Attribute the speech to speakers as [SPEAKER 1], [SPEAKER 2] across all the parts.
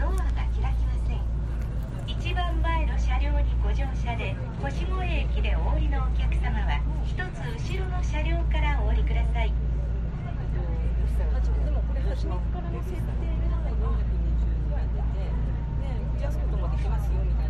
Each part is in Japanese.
[SPEAKER 1] ドアが開きません一番前の車両にご乗車で越越駅でお降りのお客様は1つ後ろの車両からお降りください初め
[SPEAKER 2] でもこれ初めからの設定で420円出て、ね、安くもできますよみたいな。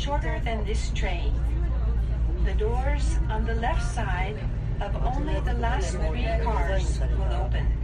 [SPEAKER 1] shorter than this train. The doors on the left side of only the last three cars will open.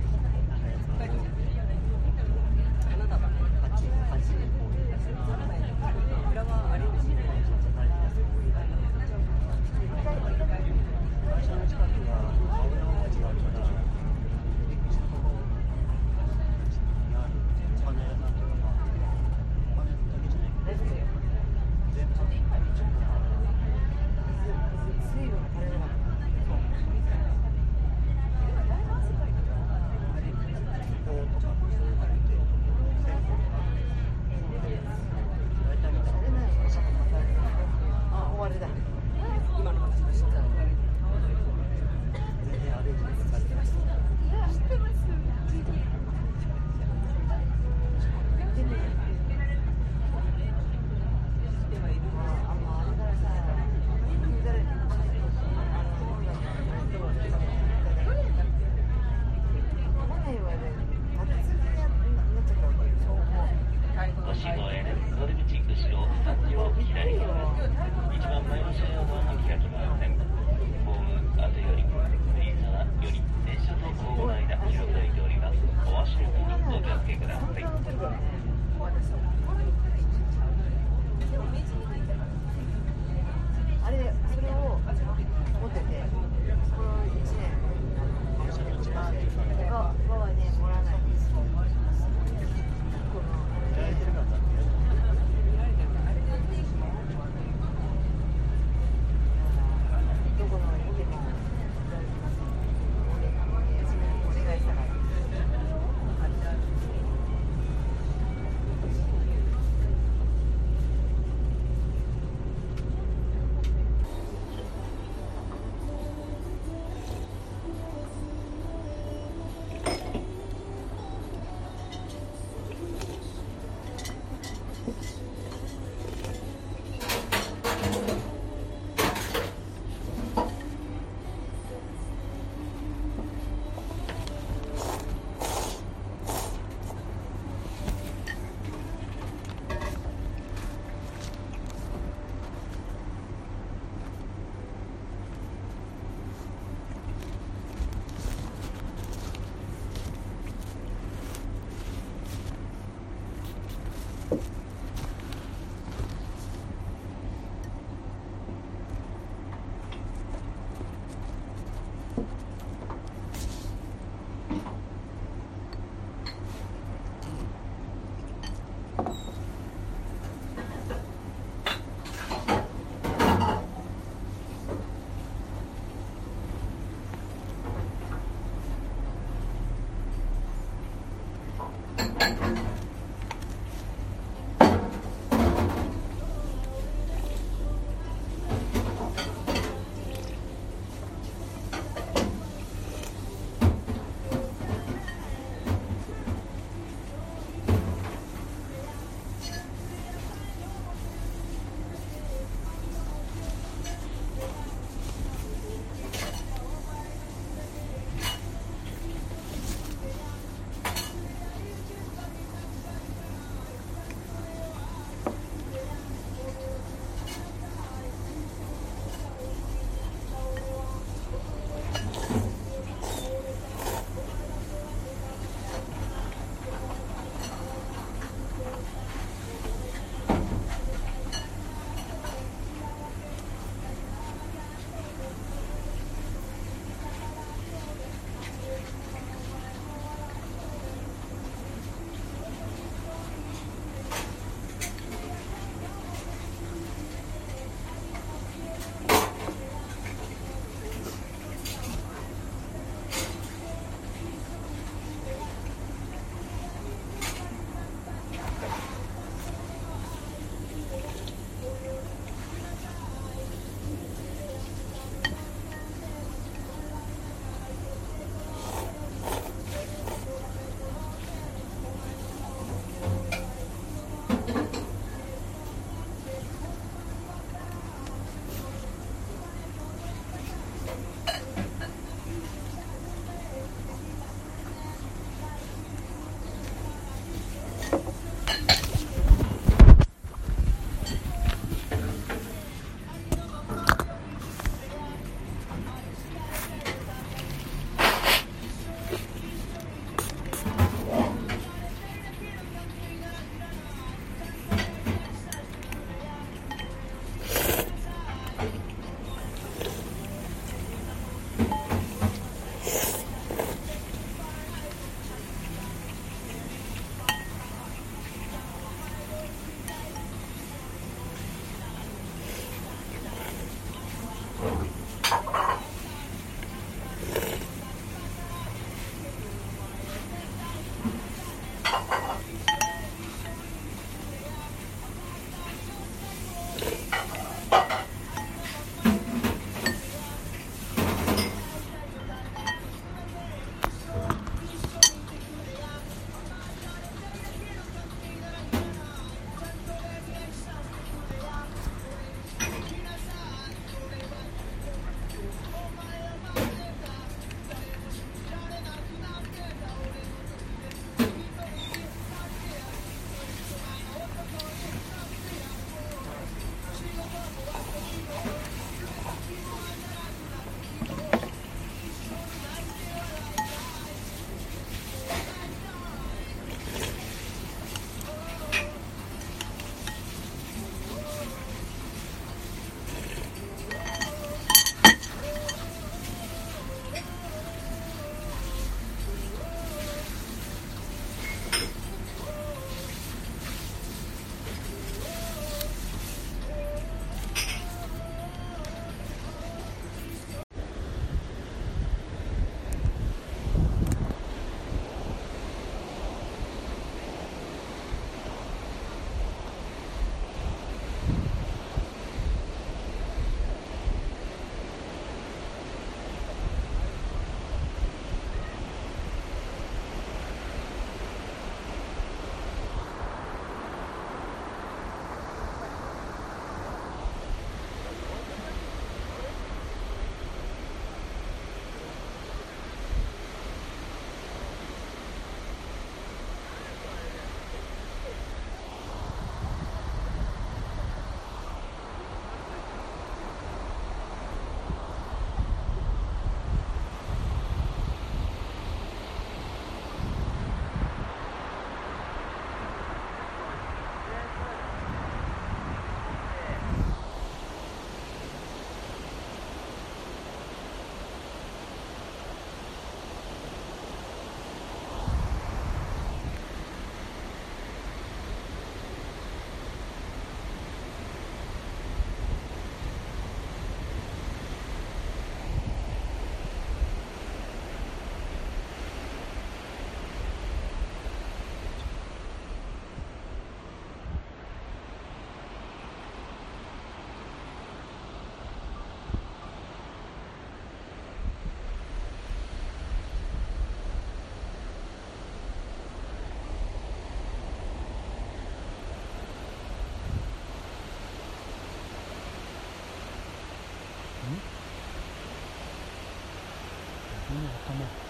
[SPEAKER 3] こ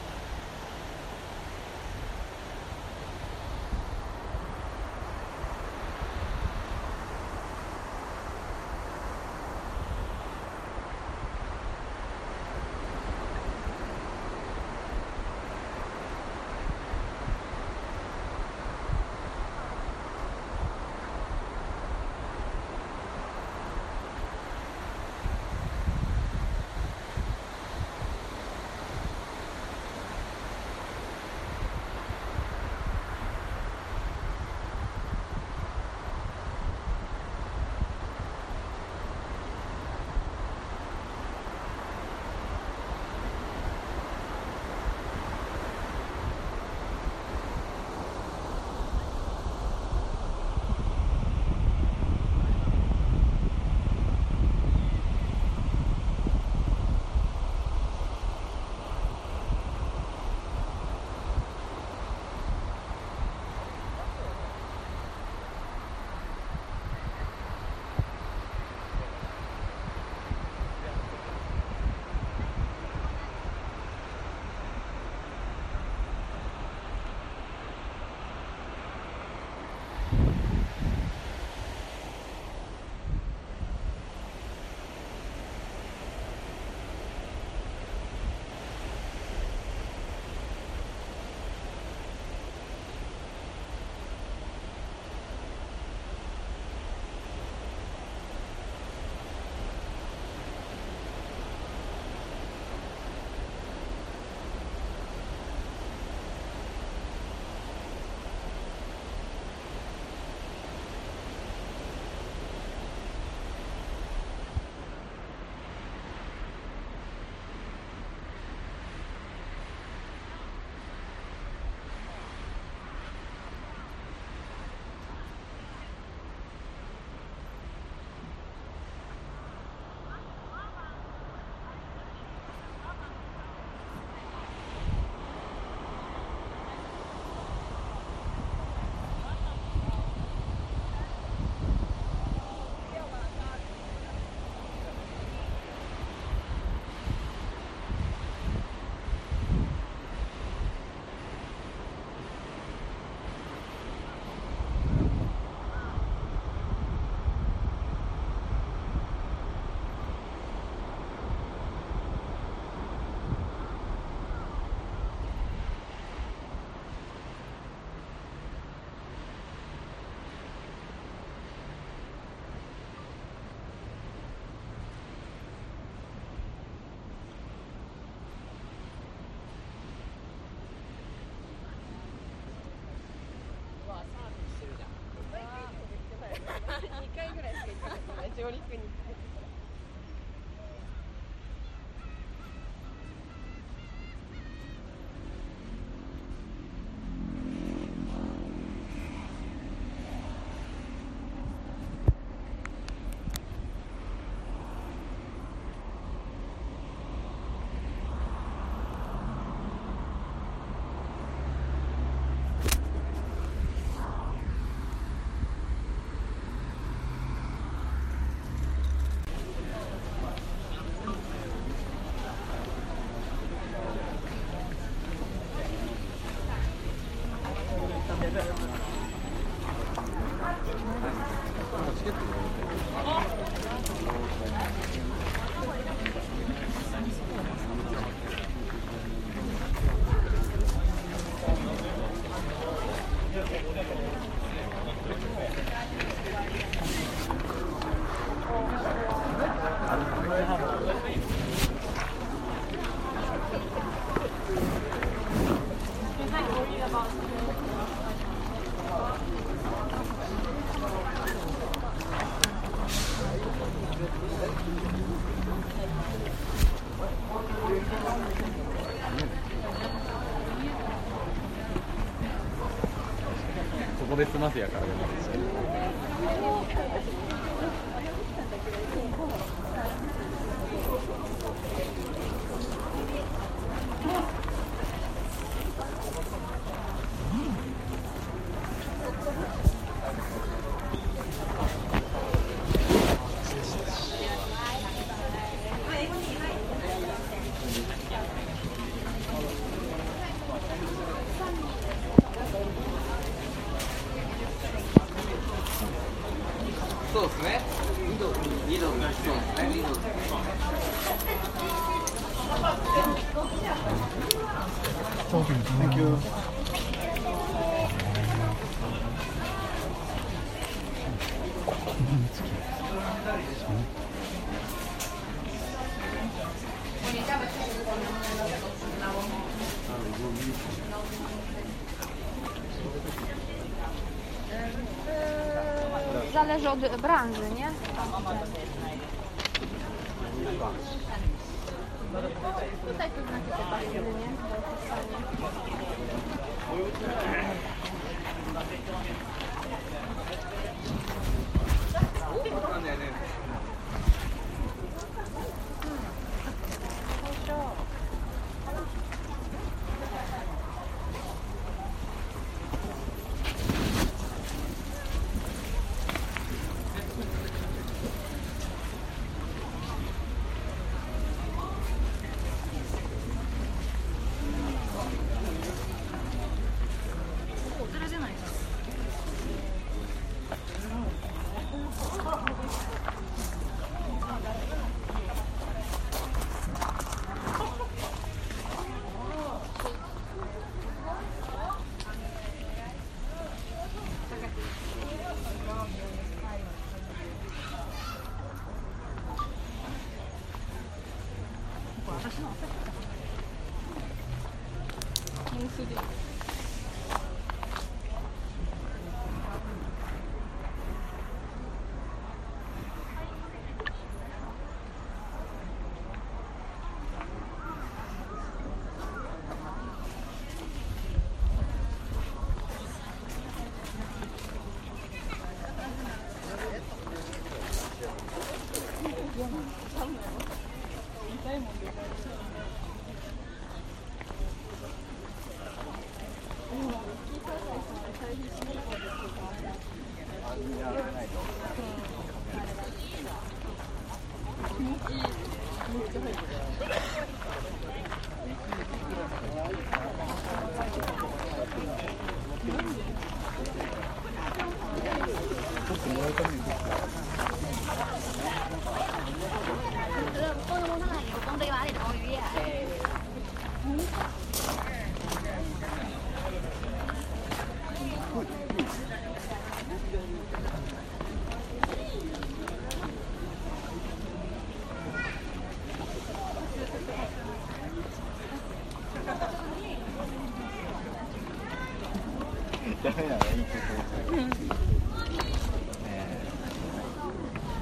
[SPEAKER 4] ここで済ますやから
[SPEAKER 5] ね。
[SPEAKER 6] Zależy od branży, nie? Tutaj to znaczy te pasy, nie?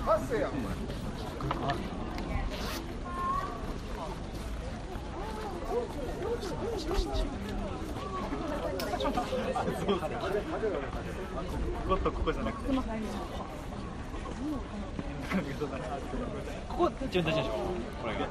[SPEAKER 4] こことここじゃなくて。ここ一番大事でしょ。これ。が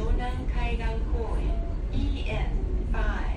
[SPEAKER 1] 湘
[SPEAKER 4] 南海岸公園 EN5